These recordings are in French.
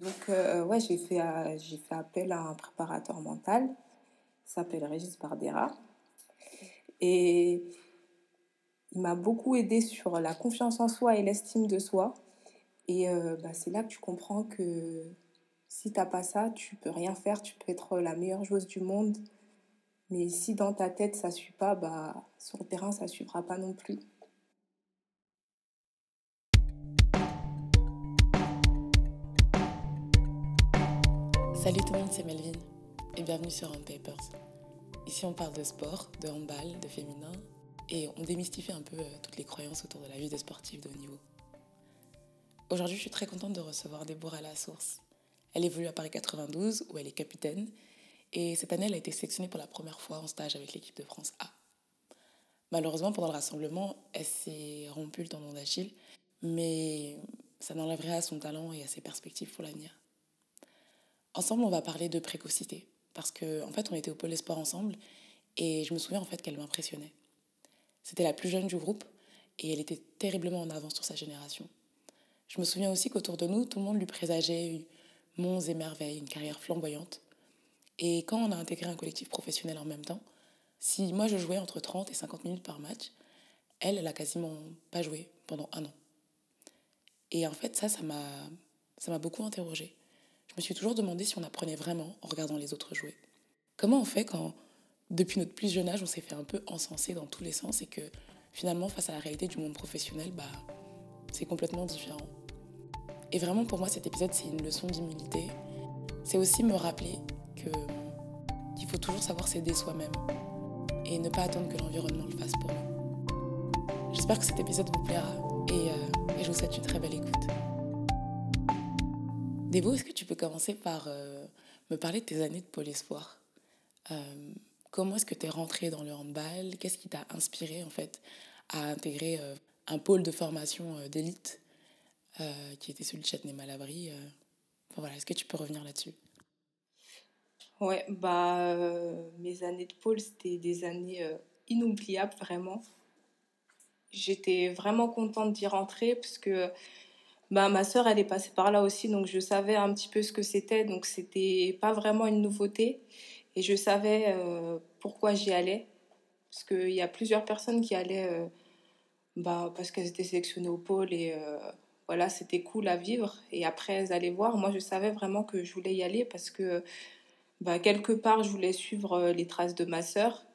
Donc, euh, ouais, j'ai fait, euh, j'ai fait appel à un préparateur mental, qui s'appelle Régis Bardera. Et il m'a beaucoup aidé sur la confiance en soi et l'estime de soi. Et euh, bah, c'est là que tu comprends que si t'as pas ça, tu peux rien faire, tu peux être la meilleure joueuse du monde. Mais si dans ta tête ça suit pas, bah, sur le terrain ça suivra pas non plus. Salut tout le monde, c'est Melvin et bienvenue sur Hand Papers. Ici on parle de sport, de handball, de féminin et on démystifie un peu euh, toutes les croyances autour de la vie des sportifs de haut niveau. Aujourd'hui, je suis très contente de recevoir Déborah source. Elle évolue à Paris 92 où elle est capitaine et cette année elle a été sélectionnée pour la première fois en stage avec l'équipe de France A. Malheureusement, pendant le rassemblement, elle s'est rompue le tendon d'Achille, mais ça n'enlèverait à son talent et à ses perspectives pour l'avenir. Ensemble, on va parler de précocité. Parce qu'en en fait, on était au pôle sport ensemble et je me souviens en fait qu'elle m'impressionnait. C'était la plus jeune du groupe et elle était terriblement en avance sur sa génération. Je me souviens aussi qu'autour de nous, tout le monde lui présageait monts et merveilles, une carrière flamboyante. Et quand on a intégré un collectif professionnel en même temps, si moi je jouais entre 30 et 50 minutes par match, elle, elle a quasiment pas joué pendant un an. Et en fait, ça, ça m'a, ça m'a beaucoup interrogée me suis toujours demandé si on apprenait vraiment en regardant les autres jouer. Comment on fait quand, depuis notre plus jeune âge, on s'est fait un peu encenser dans tous les sens et que finalement, face à la réalité du monde professionnel, bah, c'est complètement différent? Et vraiment, pour moi, cet épisode, c'est une leçon d'humilité. C'est aussi me rappeler que qu'il faut toujours savoir s'aider soi-même et ne pas attendre que l'environnement le fasse pour nous. J'espère que cet épisode vous plaira et, euh, et je vous souhaite une très belle écoute. Débo, est-ce que tu peux commencer par euh, me parler de tes années de Pôle Espoir? Euh, Comment est-ce que tu es rentrée dans le handball? Qu'est-ce qui t'a inspiré en fait à intégrer euh, un pôle de formation d'élite qui était celui de Châtenay-Malabry enfin, voilà, Est-ce que tu peux revenir là-dessus? Ouais, bah, mes années de pôle, c'était des années inoubliables, vraiment. J'étais vraiment contente d'y rentrer parce que bah, ma sœur, elle est passée par là aussi, donc je savais un petit peu ce que c'était, donc c'était pas vraiment une nouveauté. Et je savais euh, pourquoi j'y allais, parce qu'il y a plusieurs personnes qui allaient euh, bah, parce qu'elles étaient sélectionnées au pôle et euh, voilà, c'était cool à vivre. Et après, elles allaient voir. Moi, je savais vraiment que je voulais y aller parce que bah, quelque part, je voulais suivre les traces de ma sœur,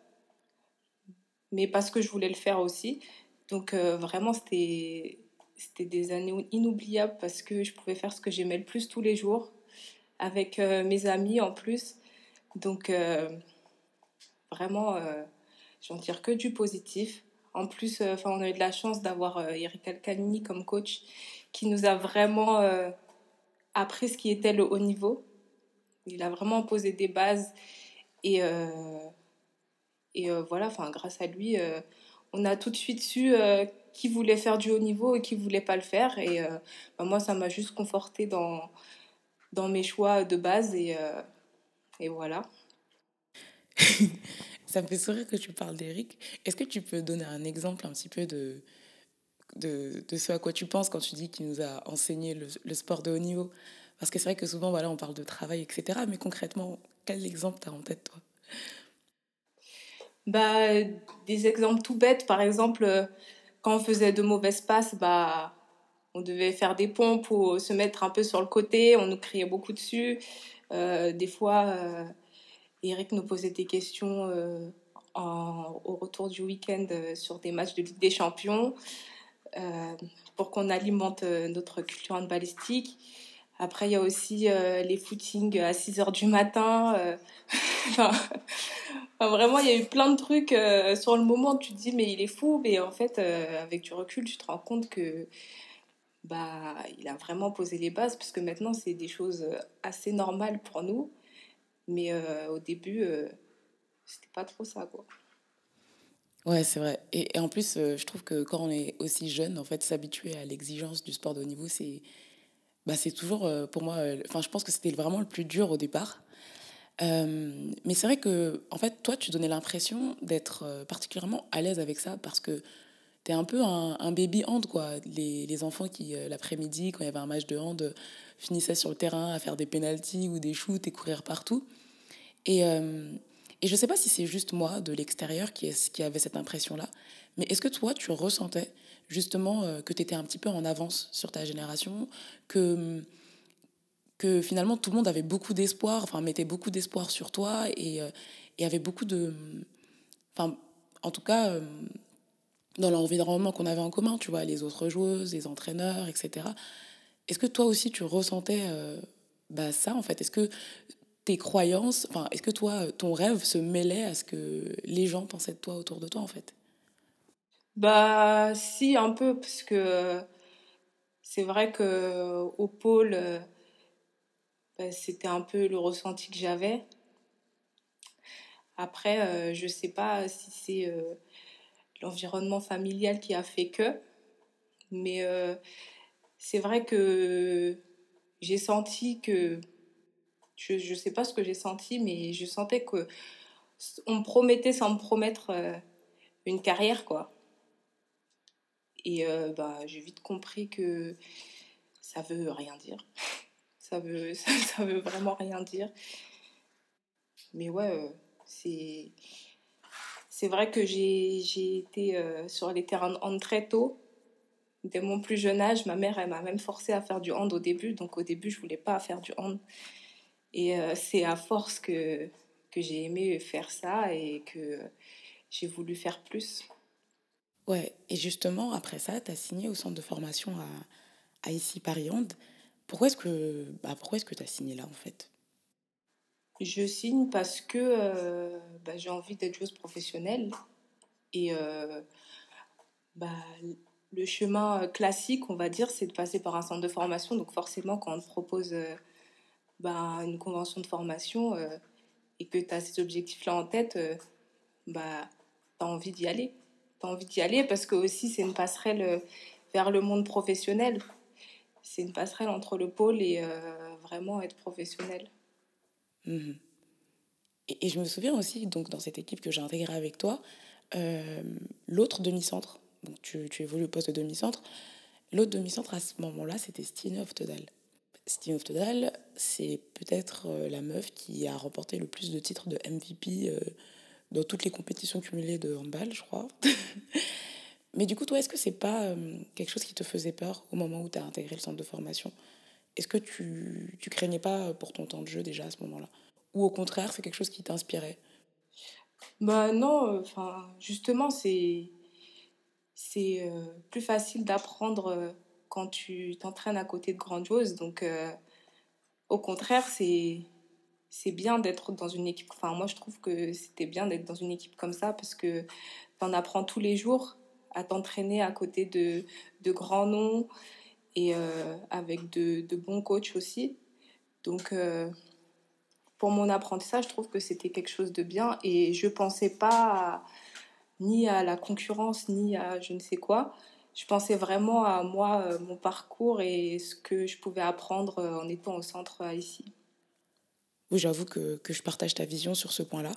mais parce que je voulais le faire aussi. Donc vraiment, c'était c'était des années inoubliables parce que je pouvais faire ce que j'aimais le plus tous les jours avec euh, mes amis en plus. Donc euh, vraiment, euh, j'en tire que du positif. En plus, enfin, on a eu de la chance d'avoir Eric Alcanini comme coach qui nous a vraiment appris ce qui était le haut niveau. Il a vraiment posé des bases et, et voilà, grâce à lui, on a tout de suite su qui voulait faire du haut niveau et qui voulait pas le faire. Et euh, bah, moi, ça m'a juste conforté dans, dans mes choix de base et, euh, et voilà. ça me fait sourire que tu parles d'Eric. Est-ce que tu peux donner un exemple un petit peu de, de, de ce à quoi tu penses quand tu dis qu'il nous a enseigné le, le, sport de haut niveau? Parce que c'est vrai que souvent, voilà, on parle de travail, etc. Mais concrètement, quel exemple tu as en tête, toi? Bah, Des exemples tout bêtes. Par exemple, quand on faisait de mauvaises passes, bah, on devait faire des pompes ou se mettre un peu sur le côté. On nous criait beaucoup dessus. Euh, des fois, euh, Eric nous posait des questions euh, au retour du week-end sur des matchs de Ligue des Champions pour qu'on alimente notre culture en balistique. Après, il y a aussi les footings à 6 heures du matin. enfin, vraiment, il y a eu plein de trucs. Euh, sur le moment, tu te dis, mais il est fou. Mais en fait, euh, avec du recul, tu te rends compte que bah, il a vraiment posé les bases. Parce que maintenant, c'est des choses assez normales pour nous. Mais euh, au début, c'était pas trop ça, quoi. Ouais, c'est vrai. Et, en plus, je trouve que quand on est aussi jeune, en fait, s'habituer à l'exigence du sport de haut niveau, c'est bah, c'est toujours, pour moi, enfin, je pense que c'était vraiment le plus dur au départ. Euh, mais c'est vrai que, en fait, toi, tu donnais l'impression d'être euh, particulièrement à l'aise avec ça parce que tu es un peu un, baby hand, quoi. Les, les enfants qui, euh, l'après-midi, quand il y avait un match de hand, finissaient sur le terrain à faire des pénalties ou des shoots et courir partout. Et, et je sais pas si c'est juste moi, de l'extérieur, qui, qui avait cette impression-là, mais est-ce que toi, tu ressentais justement que tu étais un petit peu en avance sur ta génération, que que finalement tout le monde avait beaucoup d'espoir, enfin mettait beaucoup d'espoir sur toi et, euh, et, avait beaucoup de... Enfin, en tout cas, euh, dans l'environnement qu'on avait en commun, tu vois, les autres joueuses, les entraîneurs, etc. Est-ce que toi aussi tu ressentais euh, bah, ça en fait? Est-ce que tes croyances, enfin, est-ce que toi, ton rêve se mêlait à ce que les gens pensaient de toi autour de toi en fait? Bah si, un peu, parce que c'est vrai que au pôle bah, c'était un peu le ressenti que j'avais. Après, euh, je sais pas si c'est euh, l'environnement familial qui a fait que, mais euh, c'est vrai que j'ai senti que, je ne sais pas ce que j'ai senti, mais je sentais que on me promettait sans me promettre une carrière, quoi. Et bah, j'ai vite compris que ça veut rien dire ça veut, ça, veut vraiment rien dire. Mais ouais, euh, c'est, c'est vrai que j'ai, été euh, sur les terrains de hand très tôt. Dès mon plus jeune âge, ma mère, elle m'a même forcé à faire du hand au début. Donc au début, je voulais pas faire du hand. Et euh, c'est à force que, que j'ai aimé faire ça et que j'ai voulu faire plus. Ouais, et justement, après ça, tu as signé au centre de formation à, à ici Paris Hand. Pourquoi est-ce que bah, tu as signé là en fait? Je signe parce que euh, bah, j'ai envie d'être joueuse professionnelle et euh, bah, le chemin classique, on va dire, c'est de passer par un centre de formation. Donc forcément, quand on te propose euh, bah, une convention de formation et que tu as ces objectifs-là en tête, bah, tu as envie d'y aller. As envie d'y aller parce que aussi c'est une passerelle vers le monde professionnel c'est une passerelle entre le pôle et euh, vraiment être professionnel. Mhm. Et, je me souviens aussi, donc dans cette équipe que j'ai intégrée avec toi, euh, l'autre demi-centre, donc tu, tu, évolues au poste de demi-centre, l'autre demi-centre à ce moment-là, c'était Stine Oftedal. Stine Oftedal, c'est peut-être euh, la meuf qui a remporté le plus de titres de MVP dans toutes les compétitions cumulées de handball, je crois. Mais du coup, toi, est-ce que c'est pas euh, quelque chose qui te faisait peur au moment où tu as intégré le centre de formation? Est-ce que tu, tu craignais pas pour ton temps de jeu déjà à ce moment-là? Ou au contraire, c'est quelque chose qui t'inspirait? Bah non, euh, enfin, justement, c'est c'est euh, plus facile d'apprendre quand tu t'entraînes à côté de grandes choses. Donc, au contraire, c'est c'est bien d'être dans une équipe. Enfin, moi, je trouve que c'était bien d'être dans une équipe comme ça parce que tu en apprends tous les jours à t'entraîner à côté de, de, grands noms et euh, avec de, de, bons coachs aussi. Donc, euh, pour mon apprentissage, je trouve que c'était quelque chose de bien et je pensais pas ni à la concurrence ni à je ne sais quoi. Je pensais vraiment à moi, euh, mon parcours et ce que je pouvais apprendre en étant au centre ici. Oui, j'avoue que, que, je partage ta vision sur ce point-là.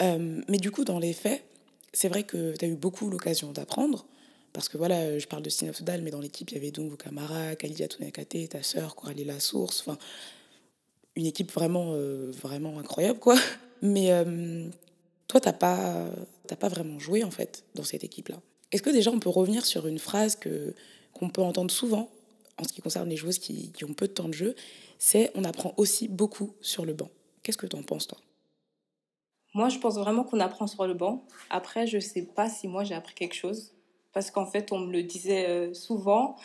mais du coup, dans les faits, c'est vrai que tu as eu beaucoup l'occasion d'apprendre. Parce que voilà, je parle de Stine Dal, mais dans l'équipe, il y avait donc vos camarades, Kalidia Tunakate, ta sœur, Coralie Lassource. Enfin, une équipe vraiment, euh, vraiment incroyable, quoi. Mais euh, toi, tu n'as pas, pas vraiment joué, en fait, dans cette équipe-là. Est-ce que déjà, on peut revenir sur une phrase que, qu'on peut entendre souvent en ce qui concerne les joueuses qui, ont peu de temps de jeu C'est on apprend aussi beaucoup sur le banc. Qu'est-ce que tu en penses, toi? Moi, je pense vraiment qu'on apprend sur le banc. Après, je ne sais pas si moi j'ai appris quelque chose. Parce qu'en fait, on me le disait euh, souvent.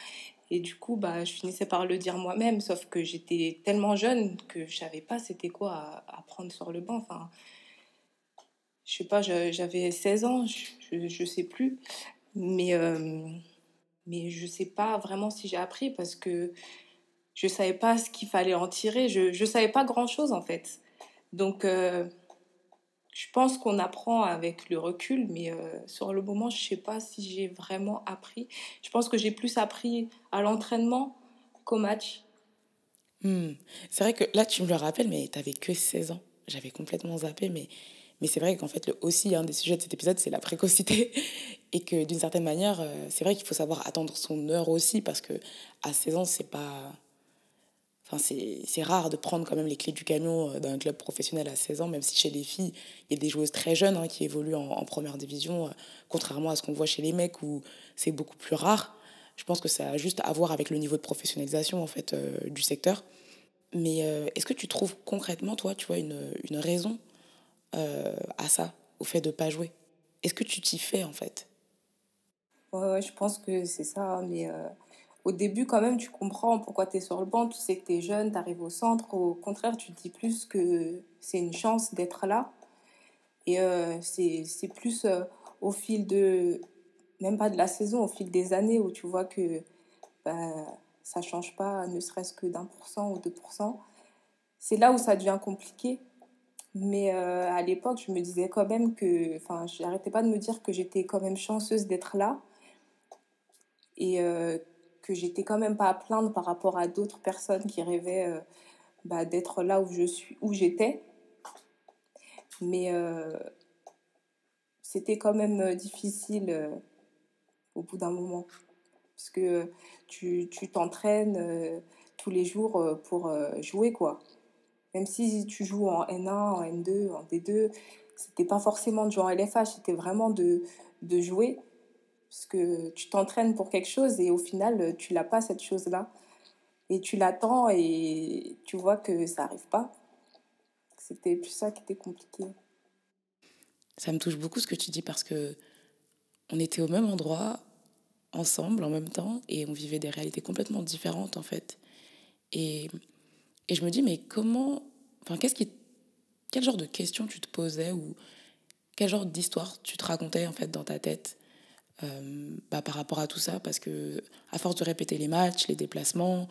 Et du coup, bah, je finissais par le dire moi-même. Sauf que j'étais tellement jeune que je savais pas c'était quoi apprendre sur le banc. Enfin, je sais pas, j'avais 16 ans, je, ne sais plus. Mais, euh, mais je sais pas vraiment si j'ai appris parce que je savais pas ce qu'il fallait en tirer. Je, ne savais pas grand-chose en fait. Donc. Euh, je pense qu'on apprend avec le recul, mais euh, sur le moment, je ne sais pas si j'ai vraiment appris. Je pense que j'ai plus appris à l'entraînement qu'au match. Hmm. C'est vrai que là, tu me le rappelles, mais tu n'avais que 16 ans. J'avais complètement zappé, mais, mais c'est vrai qu'en fait, le, aussi, un des sujets de cet épisode, c'est la précocité. Et que d'une certaine manière, euh, c'est vrai qu'il faut savoir attendre son heure aussi, parce que à 16 ans, c'est pas Enfin, c'est rare de prendre quand même les clés du camion euh, d'un club professionnel à 16 ans, même si chez les filles, il y a des joueuses très jeunes hein, qui évoluent en, première division, euh, contrairement à ce qu'on voit chez les mecs où c'est beaucoup plus rare. Je pense que ça a juste à voir avec le niveau de professionnalisation en fait, du secteur. Mais est-ce que tu trouves concrètement, toi, tu vois, une, une raison euh, à ça, au fait de pas jouer Est-ce que tu t'y fais en fait? Ouais, je pense que c'est ça, mais au début, quand même, tu comprends pourquoi tu es sur le banc, tu sais que tu es jeune, tu arrives au centre. Au contraire, tu te dis plus que c'est une chance d'être là. Et euh, c'est plus euh, au fil de, même pas de la saison, au fil des années où tu vois que bah, ça change pas, ne serait-ce que d'un pour cent ou deux pour cent. C'est là où ça devient compliqué. Mais euh, à l'époque, je me disais quand même que, enfin, j'arrêtais pas de me dire que j'étais quand même chanceuse d'être là. Et euh, que j'étais quand même pas à plaindre par rapport à d'autres personnes qui rêvaient euh, bah, d'être là où j'étais. Mais euh, c'était quand même difficile au bout d'un moment. Parce que tu t'entraînes tous les jours pour jouer, quoi. Même si tu joues en N1, en N2, en D2, c'était pas forcément de jouer en LFH, c'était vraiment de, de jouer parce que tu t'entraînes pour quelque chose et au final, tu n'as pas cette chose-là. Et tu l'attends et tu vois que ça n'arrive pas. C'était plus ça qui était compliqué. Ça me touche beaucoup ce que tu dis parce que on était au même endroit, ensemble, en même temps, et on vivait des réalités complètement différentes en fait. Et, et je me dis, mais comment. Enfin, qu'est-ce qui. Quel genre de questions tu te posais ou quel genre d'histoire tu te racontais en fait dans ta tête euh, bah, par rapport à tout ça? Parce que à force de répéter les matchs, les déplacements,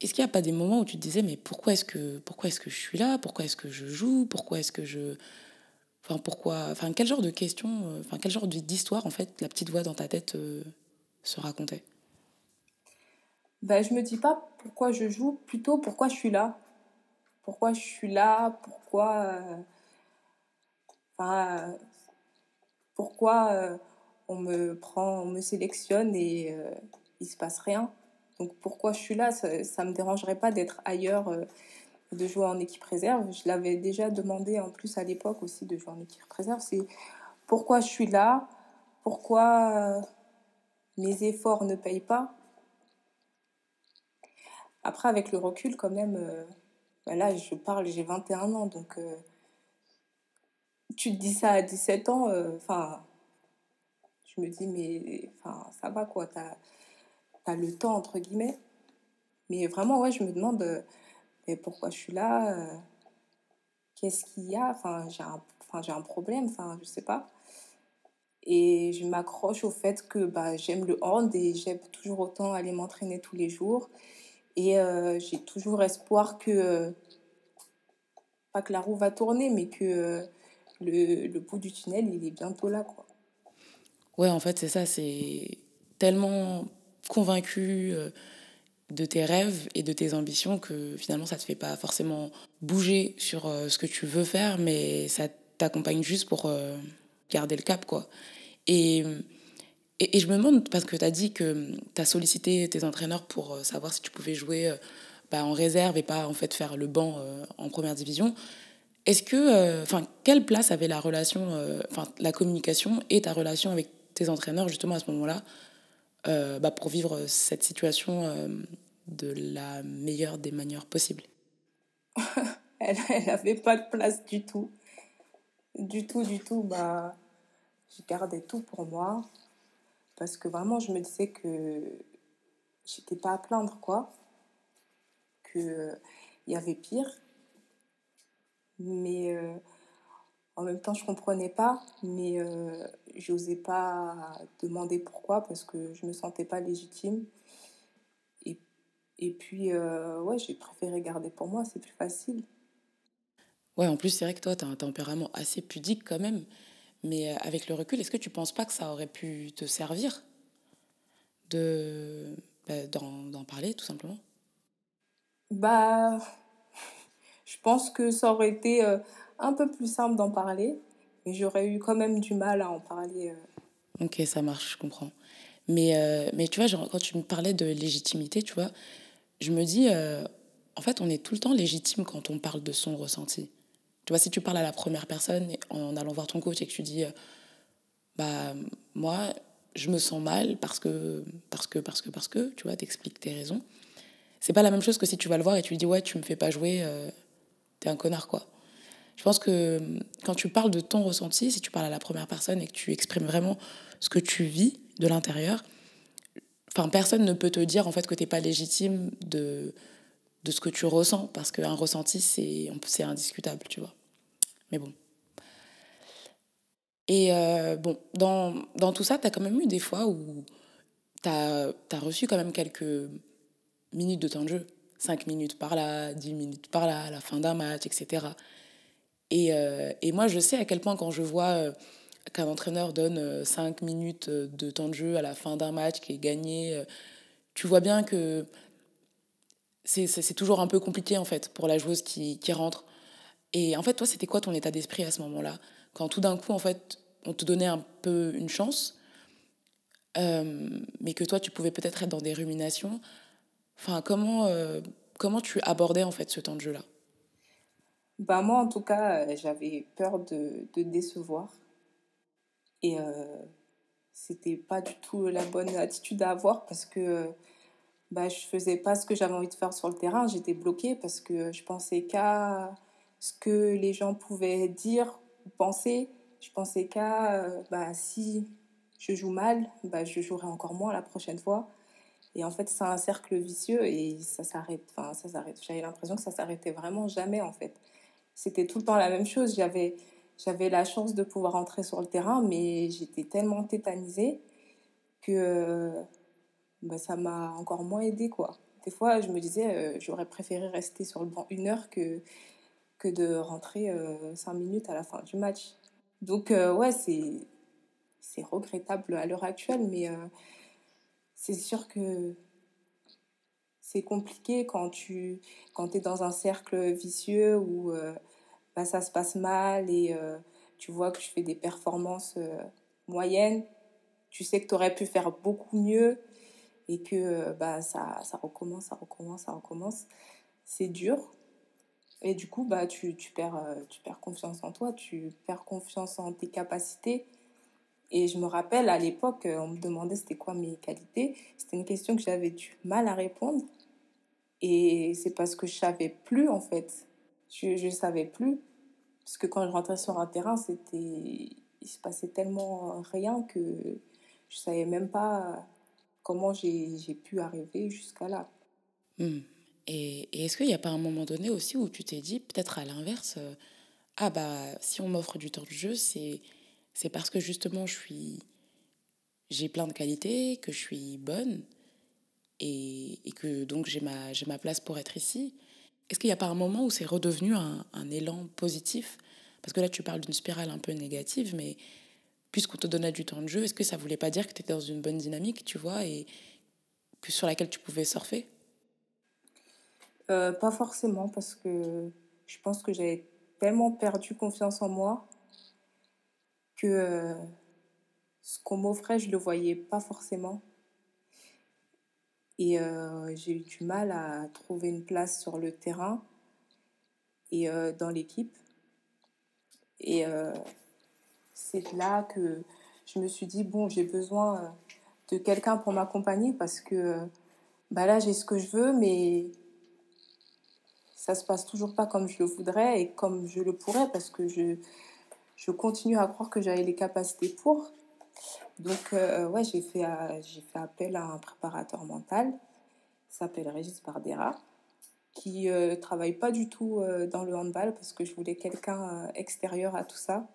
est-ce qu'il n'y a pas des moments où tu te disais mais pourquoi est-ce que pourquoi est-ce que je suis là, pourquoi est-ce que je joue, pourquoi est-ce que je enfin pourquoi enfin quel genre de questions euh, enfin quel genre d'histoire en fait la petite voix dans ta tête euh, se racontait? Ben, je me dis pas pourquoi je joue, plutôt pourquoi je suis là. Pourquoi je suis là, pourquoi euh, pourquoi euh, on me prend, on me sélectionne et euh, il se passe rien. Donc pourquoi je suis là Ça ne me dérangerait pas d'être ailleurs, euh, de jouer en équipe réserve. Je l'avais déjà demandé en plus à l'époque aussi de jouer en équipe réserve. C'est pourquoi je suis là, pourquoi mes efforts ne payent pas. Après, avec le recul, quand même, euh, là, je parle, j'ai 21 ans, donc euh, tu te dis ça à 17 ans, enfin, je me dis, mais ça va quoi, t'as as le temps, entre guillemets. Mais vraiment, ouais, je me demande euh, mais pourquoi je suis là, euh, qu'est-ce qu'il y a, enfin, j'ai un, un problème, enfin, je sais pas. Et je m'accroche au fait que bah, j'aime le hand et j'aime toujours autant aller m'entraîner tous les jours. Et euh, j'ai toujours espoir que, euh, pas que la roue va tourner, mais que euh, le, le bout du tunnel, il est bientôt là, quoi. Ouais, en fait, c'est ça, c'est tellement convaincu de tes rêves et de tes ambitions que finalement, ça te fait pas forcément bouger sur ce que tu veux faire, mais ça t'accompagne juste pour garder le cap, quoi. Et, et, je me demande, parce que tu as dit que tu as sollicité tes entraîneurs pour euh, savoir si tu pouvais jouer euh, bah, en réserve et pas en fait faire le banc euh, en première division. Est-ce que, enfin, quelle place avait la relation, enfin, la communication et ta relation avec tes entraîneurs justement à ce moment-là bah, pour vivre cette situation de la meilleure des manières possibles? Elle n'avait pas de place du tout. Du tout, du tout. Bah, je gardais tout pour moi. Parce que vraiment, je me disais que j'étais pas à plaindre, quoi. Qu'il y avait pire. Mais euh, en même temps, je comprenais pas. Mais euh, j'osais pas demander pourquoi parce que je me sentais pas légitime. Et, et puis, euh, ouais, j'ai préféré garder pour moi, c'est plus facile. Ouais, en plus, c'est vrai que toi, tu as un tempérament assez pudique quand même. Mais euh, avec le recul, est-ce que tu penses pas que ça aurait pu te servir de bah, d'en parler, tout simplement? Bah, je pense que ça aurait été euh, un peu plus simple d'en parler, mais j'aurais eu quand même du mal à en parler. euh. Ok, ça marche, je comprends. Mais, euh, mais tu vois, genre, quand tu me parlais de légitimité, tu vois, je me dis, en fait, on est tout le temps légitime quand on parle de son ressenti. Tu vois, si tu parles à la première personne en allant voir ton coach et que tu dis, euh, bah, moi, je me sens mal parce que, parce que, parce que, parce que, tu vois, t'expliques tes raisons. C'est pas la même chose que si tu vas le voir et tu lui dis, ouais, tu me fais pas jouer, euh, t'es un connard, quoi. Je pense que quand tu parles de ton ressenti, si tu parles à la première personne et que tu exprimes vraiment ce que tu vis de l'intérieur, enfin, personne ne peut te dire en fait que t'es pas légitime de, de ce que tu ressens, parce qu'un ressenti, c'est indiscutable, tu vois. Mais bon. Et euh, bon, dans, dans, tout ça, tu as quand même eu des fois où tu as, reçu quand même quelques minutes de temps de jeu. 5 minutes par là, 10 minutes par là, à la fin d'un match, etc. Et, euh, et, moi, je sais à quel point quand je vois euh, qu'un entraîneur donne 5 minutes de temps de jeu à la fin d'un match qui est gagné, tu vois bien que c'est toujours un peu compliqué en fait pour la joueuse qui, qui rentre. Et en fait, toi, c'était quoi ton état d'esprit à ce moment-là? Quand tout d'un coup, en fait, on te donnait un peu une chance, euh, mais que toi, tu pouvais peut-être être dans des ruminations. Enfin, comment, euh, comment tu abordais en fait ce temps de jeu-là? Bah, Moi, en tout cas, euh, j'avais peur de, de, décevoir. Et euh, c'était pas du tout la bonne attitude à avoir parce que bah, je faisais pas ce que j'avais envie de faire sur le terrain. J'étais bloquée parce que je pensais qu'à ce que les gens pouvaient dire ou penser. Je pensais qu'à euh, bah, si je joue mal, bah, je jouerai encore moins la prochaine fois. Et en fait, c'est un cercle vicieux et ça s'arrête. Enfin, ça s'arrête. J'avais l'impression que ça s'arrêtait vraiment jamais en fait. C'était tout le temps la même chose. J'avais, j'avais la chance de pouvoir entrer sur le terrain, mais j'étais tellement tétanisée que bah, ça m'a encore moins aidé quoi. Des fois, je me disais, euh, j'aurais préféré rester sur le banc une heure que, que de rentrer euh, cinq minutes à la fin du match. Donc, euh, ouais, c'est, regrettable à l'heure actuelle, mais c'est sûr que c'est compliqué quand tu quand es dans un cercle vicieux où bah, ça se passe mal et tu vois que tu fais des performances moyennes. Tu sais que tu aurais pu faire beaucoup mieux et que euh, bah, ça, ça recommence, ça recommence, ça recommence, c'est dur. Et du coup, bah, tu, tu, perds, euh, tu perds confiance en toi, tu perds confiance en tes capacités. Et je me rappelle, à l'époque, euh, on me demandait c'était quoi mes qualités. C'était une question que j'avais du mal à répondre. Et c'est parce que je savais plus, en fait. Je ne savais plus. Parce que quand je rentrais sur un terrain, c'était il se passait tellement rien que je savais même pas comment j'ai pu arriver jusqu'à là. Hmm. Et, et est-ce qu'il n'y a pas un moment donné aussi où tu t'es dit, peut-être à l'inverse, euh, ah bah si on m'offre du temps de jeu, c'est parce que justement je suis j'ai plein de qualités, que je suis bonne et, et que donc j'ai ma, ma place pour être ici. Est-ce qu'il n'y a pas un moment où c'est redevenu un, un élan positif? Parce que là, tu parles d'une spirale un peu négative, mais puisqu'on te donnait du temps de jeu, est-ce que ça voulait pas dire que tu étais dans une bonne dynamique, tu vois, et que sur laquelle tu pouvais surfer? Euh, Pas forcément, parce que je pense que j'avais tellement perdu confiance en moi que euh, ce qu'on m'offrait, je le voyais pas forcément. Et euh, j'ai eu du mal à trouver une place sur le terrain et dans l'équipe. Et c'est là que je me suis dit, bon, j'ai besoin euh, de quelqu'un pour m'accompagner parce que bah là, j'ai ce que je veux, mais ça se passe toujours pas comme je le voudrais et comme je le pourrais parce que je, je continue à croire que j'avais les capacités pour. Donc, euh, ouais, j'ai fait, euh, j'ai fait appel à un préparateur mental, s'appelle Régis Bardera, qui ne travaille pas du tout dans le handball parce que je voulais quelqu'un extérieur à tout ça.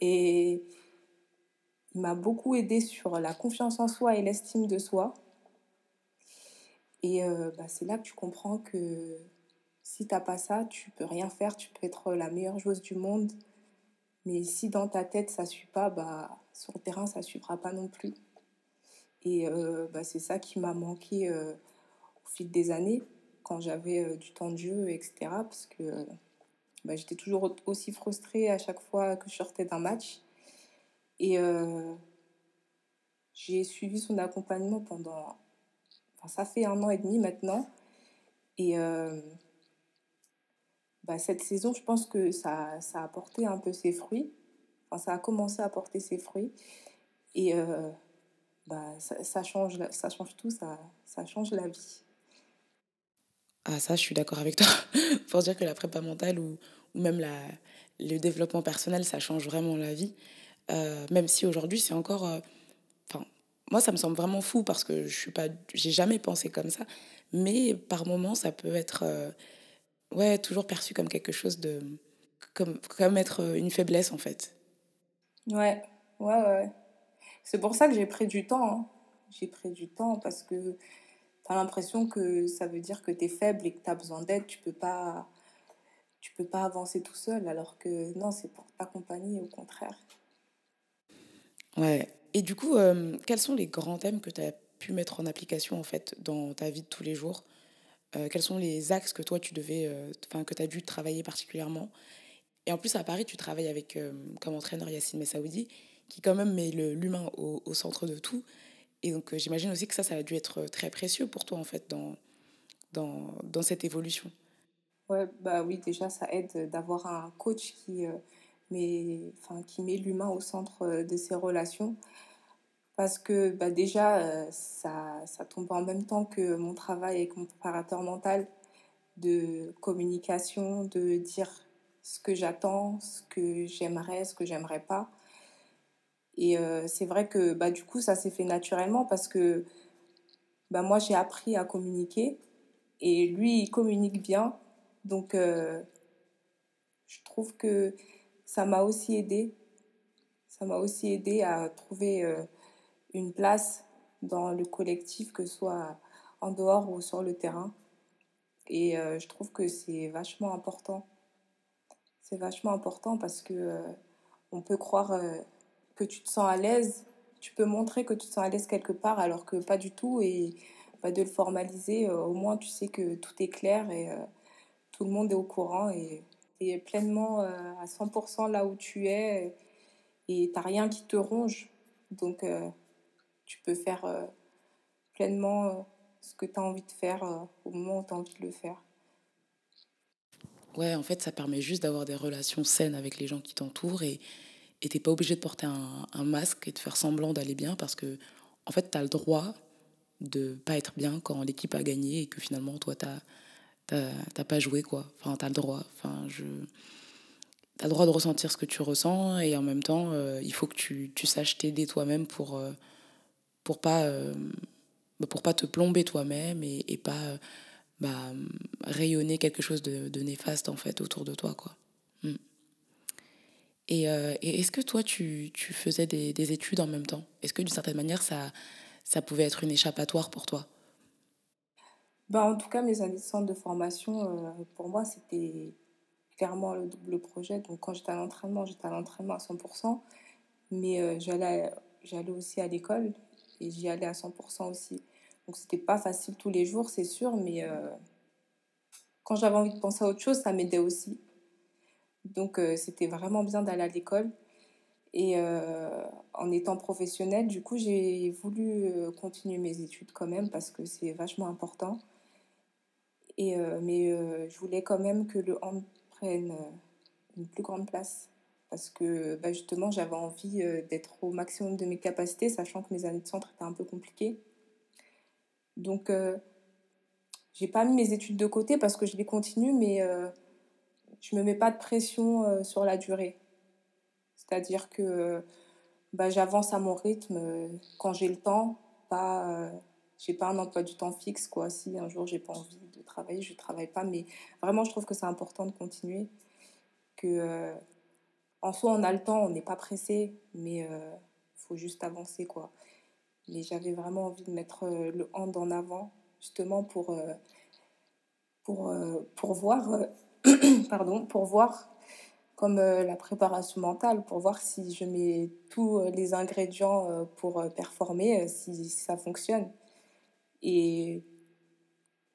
Et il m'a beaucoup aidé sur la confiance en soi et l'estime de soi. Et euh, bah, c'est là que tu comprends que si tu n'as pas ça, tu peux rien faire. Tu peux être la meilleure joueuse du monde. Mais si dans ta tête ça ne suit pas, bah, sur le terrain ça ne suivra pas non plus. Et euh, bah, c'est ça qui m'a manqué euh, au fil des années, quand j'avais du temps de jeu, etc. Parce que bah, j'étais toujours aussi frustrée à chaque fois que je sortais d'un match. Et euh, j'ai suivi son accompagnement pendant ça fait un an et demi maintenant. Et bah, cette saison, je pense que ça, ça a porté un peu ses fruits. Enfin, ça a commencé à porter ses fruits. Et bah, ça, change, ça change tout, ça, ça change la vie. Ah, ça, je suis d'accord avec toi. Pour dire que la prépa mentale ou même la, le développement personnel, ça change vraiment la vie. Euh, même si aujourd'hui, c'est encore. Euh, enfin, moi, ça me semble vraiment fou parce que je suis pas. J'ai jamais pensé comme ça. Mais par moments, ça peut être. Euh, ouais, toujours perçu comme quelque chose de. Comme, comme être une faiblesse, en fait. Ouais, ouais, ouais. C'est pour ça que j'ai pris du temps. Hein. J'ai pris du temps parce que tu as l'impression que ça veut dire que tu es faible et que tu as besoin d'aide. Tu peux pas peux pas avancer tout seul alors que non, c'est pour t'accompagner au contraire. Ouais. Et du coup, euh, quels sont les grands thèmes que tu as pu mettre en application en fait dans ta vie de tous les jours? Euh, Quels sont les axes que toi tu devais, euh, enfin que tu as dû travailler particulièrement? Et en plus à Paris, tu travailles avec comme entraîneur Yacine Messaoudi, qui quand même met l'humain au, au, centre de tout. Et donc j'imagine aussi que ça, ça a dû être très précieux pour toi en fait dans, dans, dans cette évolution. Ouais, bah oui, déjà ça aide d'avoir un coach qui mais enfin, qui met l'humain au centre euh, de ses relations. Parce que bah, déjà, euh, ça, ça tombe en même temps que mon travail avec mon préparateur mental de communication, de dire ce que j'attends, ce que j'aimerais, ce que j'aimerais pas. Et euh, c'est vrai que bah, du coup, ça s'est fait naturellement parce que bah, moi, j'ai appris à communiquer et lui, il communique bien. Donc, je trouve que ça m'a aussi aidé. Ça m'a aussi aidé à trouver euh, une place dans le collectif, que ce soit en dehors ou sur le terrain. Et euh, je trouve que c'est vachement important. C'est vachement important parce que euh, on peut croire que tu te sens à l'aise, tu peux montrer que tu te sens à l'aise quelque part alors que pas du tout et de le formaliser, au moins tu sais que tout est clair et tout le monde est au courant et tu es pleinement euh, à 100% là où tu es et tu rien qui te ronge. Donc, euh, tu peux faire euh, pleinement ce que tu as envie de faire au moment où tu as envie de le faire. Ouais, en fait, ça permet juste d'avoir des relations saines avec les gens qui t'entourent et tu n'es pas obligé de porter un, un, masque et de faire semblant d'aller bien parce que, en fait, tu as le droit de pas être bien quand l'équipe a gagné et que finalement, toi, tu as t'as pas joué quoi. Enfin, t'as le droit. Enfin, je... T'as le droit de ressentir ce que tu ressens et en même temps, euh, il faut que tu, tu saches t'aider toi-même pour, euh, pour, pas, euh, bah, pour pas te plomber toi-même et, et pas bah, rayonner quelque chose de, de, néfaste en fait autour de toi. quoi. Mm. Et, et est-ce que toi, tu, tu faisais des, des, études en même temps? Est-ce que d'une certaine manière, ça, ça pouvait être une échappatoire pour toi? Bah, en tout cas, mes années de centre de formation, euh, pour moi, c'était clairement le double projet. Donc, quand j'étais à l'entraînement, j'étais à l'entraînement à 100%, mais euh, j'allais, aussi à l'école et j'y allais à 100% aussi. Donc, c'était pas facile tous les jours, c'est sûr, mais euh, quand j'avais envie de penser à autre chose, ça m'aidait aussi. Donc, c'était vraiment bien d'aller à l'école. Et en étant professionnelle, du coup, j'ai voulu continuer mes études quand même parce que c'est vachement important. Euh, mais euh, je voulais quand même que le hand prenne euh, une plus grande place parce que bah, justement j'avais envie d'être au maximum de mes capacités, sachant que mes années de centre étaient un peu compliquées. Donc j'ai pas mis mes études de côté parce que je les continue, mais je me mets pas de pression sur la durée. C'est-à-dire que bah, j'avance à mon rythme quand j'ai le temps, pas j'ai pas un emploi du temps fixe quoi. Si un jour j'ai pas envie de travailler, je travaille pas. Mais vraiment, je trouve que c'est important de continuer. Que euh, en soi, on a le temps, on n'est pas pressé, mais il euh, faut juste avancer quoi. Mais j'avais vraiment envie de mettre euh, le hand en avant, justement pour pour pour voir pardon pour voir comme la préparation mentale pour voir si je mets tous les ingrédients pour performer, si ça fonctionne. Et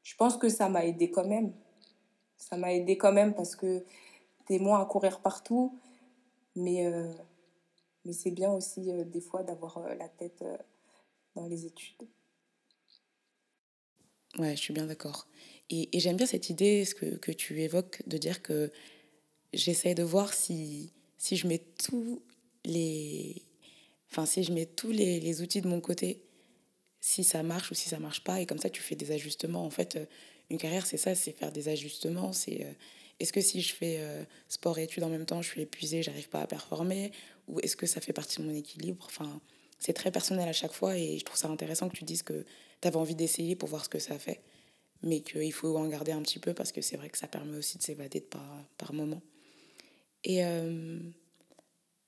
je pense que ça m'a aidé quand même. Ça m'a aidé quand même parce que t'es moins à courir partout. Mais, euh, mais c'est bien aussi euh, des fois d'avoir euh, la tête dans les études. Ouais, je suis bien d'accord. Et, j'aime bien cette idée, ce que, que tu évoques, de dire que j'essaie de voir si, si je mets tous les, enfin, si je mets tous les, les, outils de mon côté, si ça marche ou si ça marche pas. Et comme ça, tu fais des ajustements. En fait, euh, une carrière, c'est ça, c'est faire des ajustements. C'est euh, est-ce que si je fais euh, sport et études en même temps, je suis épuisée, j'arrive pas à performer Ou est-ce que ça fait partie de mon équilibre? Enfin, c'est très personnel à chaque fois et je trouve ça intéressant que tu dises que tu avais envie d'essayer pour voir ce que ça fait, mais qu'il faut en garder un petit peu parce que c'est vrai que ça permet aussi de s'évader par, par moment. Et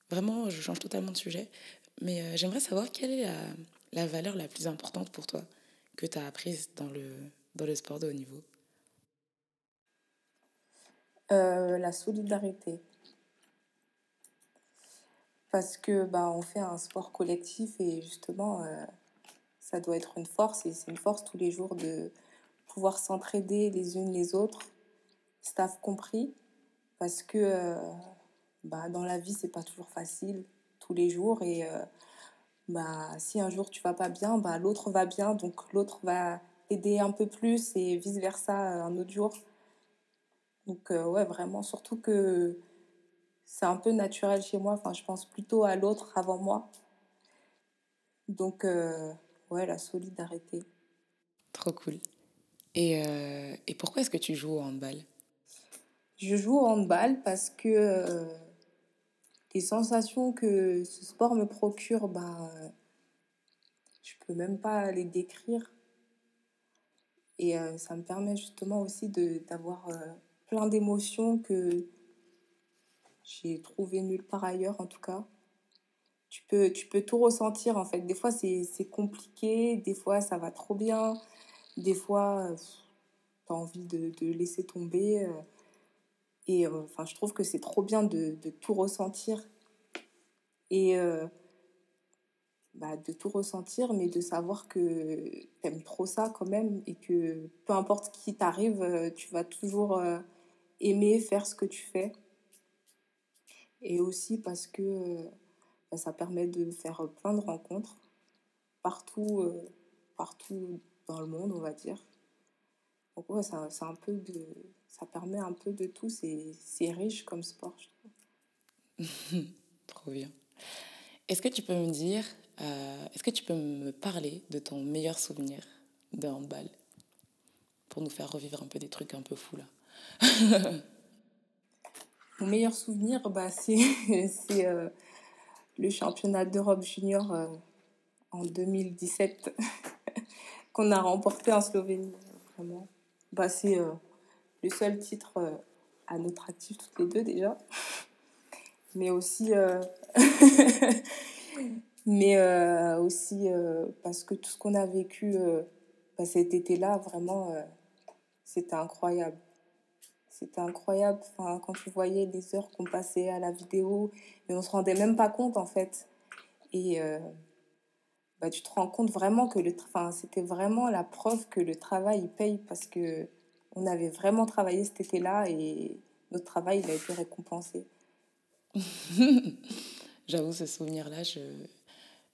vraiment, je change totalement de sujet, mais j'aimerais savoir quelle est la, la, valeur la plus importante pour toi que tu as apprise dans le, dans le sport de haut niveau? Euh, La solidarité. Parce que bah, on fait un sport collectif et justement euh, ça doit être une force et c'est une force tous les jours de pouvoir s'entraider les unes les autres, staff compris, parce que euh, bah, dans la vie c'est pas toujours facile tous les jours et bah, si un jour tu vas pas bien, bah, l'autre va bien donc l'autre va aider un peu plus et vice versa un autre jour. Donc ouais vraiment surtout que c'est un peu naturel chez moi. Enfin, je pense plutôt à l'autre avant moi. Donc, euh, ouais, la solidarité. Trop cool. Et, euh, et pourquoi est-ce que tu joues au handball? Je joue au handball parce que euh, les sensations que ce sport me procure, bah, je peux même pas les décrire. Et euh, ça me permet justement aussi d'avoir euh, plein d'émotions que j'ai trouvé nulle part ailleurs, en tout cas. Tu peux, tout ressentir, en fait. Des fois, c'est compliqué. Des fois, ça va trop bien. Des fois, tu as envie de, de, laisser tomber. Euh. Et euh, enfin, je trouve que c'est trop bien de, tout ressentir. Et euh, bah, de tout ressentir, mais de savoir que t'aimes trop ça quand même. Et que peu importe qui t'arrive, tu vas toujours aimer faire ce que tu fais et aussi parce que bah, ça permet de faire plein de rencontres partout, euh, partout dans le monde, on va dire. Donc ouais, ça, un peu de, ça permet un peu de tout, c'est riche comme sport, je trouve. Trop bien. Est-ce que tu peux me dire, euh, est-ce que tu peux me parler de ton meilleur souvenir de handball? Pour nous faire revivre un peu des trucs un peu fous là Mon meilleur souvenir, bah, c'est euh, le championnat d'Europe junior euh, en 2017 qu'on a remporté en Slovénie. Vraiment. Bah, c'est le seul titre euh, à notre actif toutes les deux déjà. Mais aussi, mais aussi parce que tout ce qu'on a vécu bah, cet été-là, vraiment, c'était incroyable. C'était incroyable. Enfin, quand tu voyais les heures qu'on passait à la vidéo, mais on se rendait même pas compte en fait. Et euh, bah, tu te rends compte vraiment que le, enfin, c'était vraiment la preuve que le travail il paye parce que on avait vraiment travaillé cet été-là et notre travail il a été récompensé. J'avoue, ce souvenir-là, je,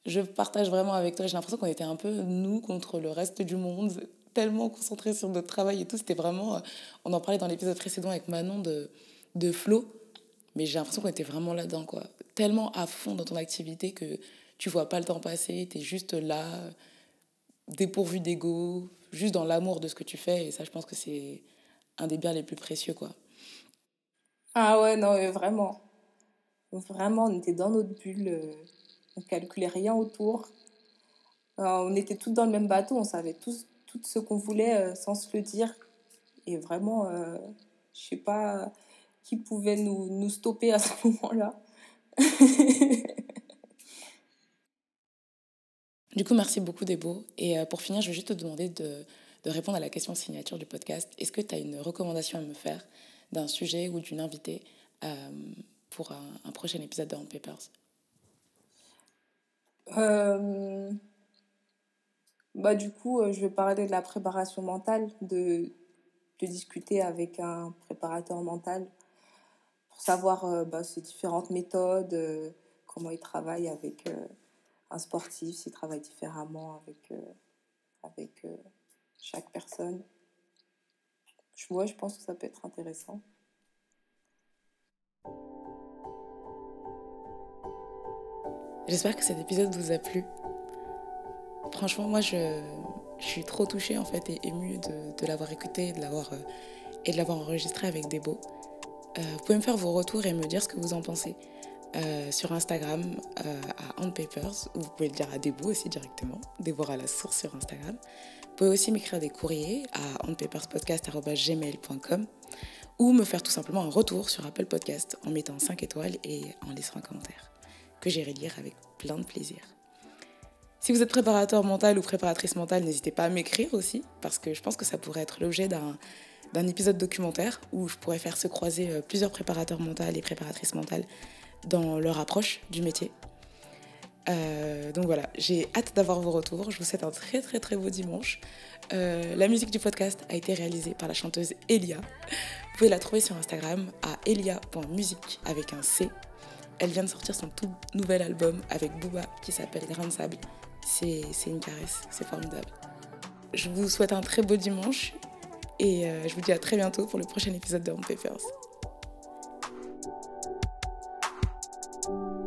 je partage vraiment avec toi. J'ai l'impression qu'on était un peu nous contre le reste du monde tellement concentré sur notre travail et tout. C'était vraiment. Euh, on en parlait dans l'épisode précédent avec Manon de, de flow. Mais j'ai l'impression qu'on était vraiment là-dedans, quoi. Tellement à fond dans ton activité que tu vois pas le temps passer. Tu es juste là, dépourvu d'ego, juste dans l'amour de ce que tu fais. Et ça, je pense que c'est un des biens les plus précieux, quoi. Ah ouais, non, vraiment. Vraiment, on était dans notre bulle. Euh, on calculait rien autour. Euh, on était tous dans le même bateau. On savait tous tout ce qu'on voulait euh, sans se le dire. Et vraiment, euh, je sais pas qui pouvait nous, nous stopper à ce moment-là. du coup, merci beaucoup, Debo. Et euh, pour finir, je vais juste te demander de, de répondre à la question signature du podcast. Est-ce que tu as une recommandation à me faire d'un sujet ou d'une invitée euh, pour un, prochain épisode de On Papers? Euh, bah, du coup, je vais parler de la préparation mentale, de, de discuter avec un préparateur mental pour savoir bah, ses différentes méthodes, comment il travaille avec un sportif, s'il travaille différemment avec, avec chaque personne. Je pense que ça peut être intéressant. J'espère que cet épisode vous a plu. Franchement, moi, je, suis trop touchée en fait et émue de, l'avoir écouté de l'avoir, euh, et de l'avoir enregistré avec des beaux. Euh, vous pouvez me faire vos retours et me dire ce que vous en pensez. Euh, sur Instagram à Handpapers, ou vous pouvez le dire à Debo aussi directement, Déborah la source sur Instagram. Vous pouvez aussi m'écrire des courriers à handpaperspodcast.gmail.com ou me faire tout simplement un retour sur Apple Podcast en mettant 5 étoiles et en laissant un commentaire que j'irai lire avec plein de plaisir. Si vous êtes préparateur mental ou préparatrice mentale, n'hésitez pas à m'écrire aussi, parce que je pense que ça pourrait être l'objet d'un épisode documentaire où je pourrais faire se croiser euh, plusieurs préparateurs mentaux et préparatrices mentales dans leur approche du métier. Euh, donc voilà, j'ai hâte d'avoir vos retours. Je vous souhaite un très très très beau dimanche. Euh, la musique du podcast a été réalisée par la chanteuse Elia. Vous pouvez la trouver sur Instagram à elia.musique avec un C. Elle vient de sortir son tout nouvel album avec Booba qui s'appelle Grain de Sable. C'est une caresse, c'est formidable. Je vous souhaite un très beau dimanche et euh, je vous dis à très bientôt pour le prochain épisode de Home Papers. you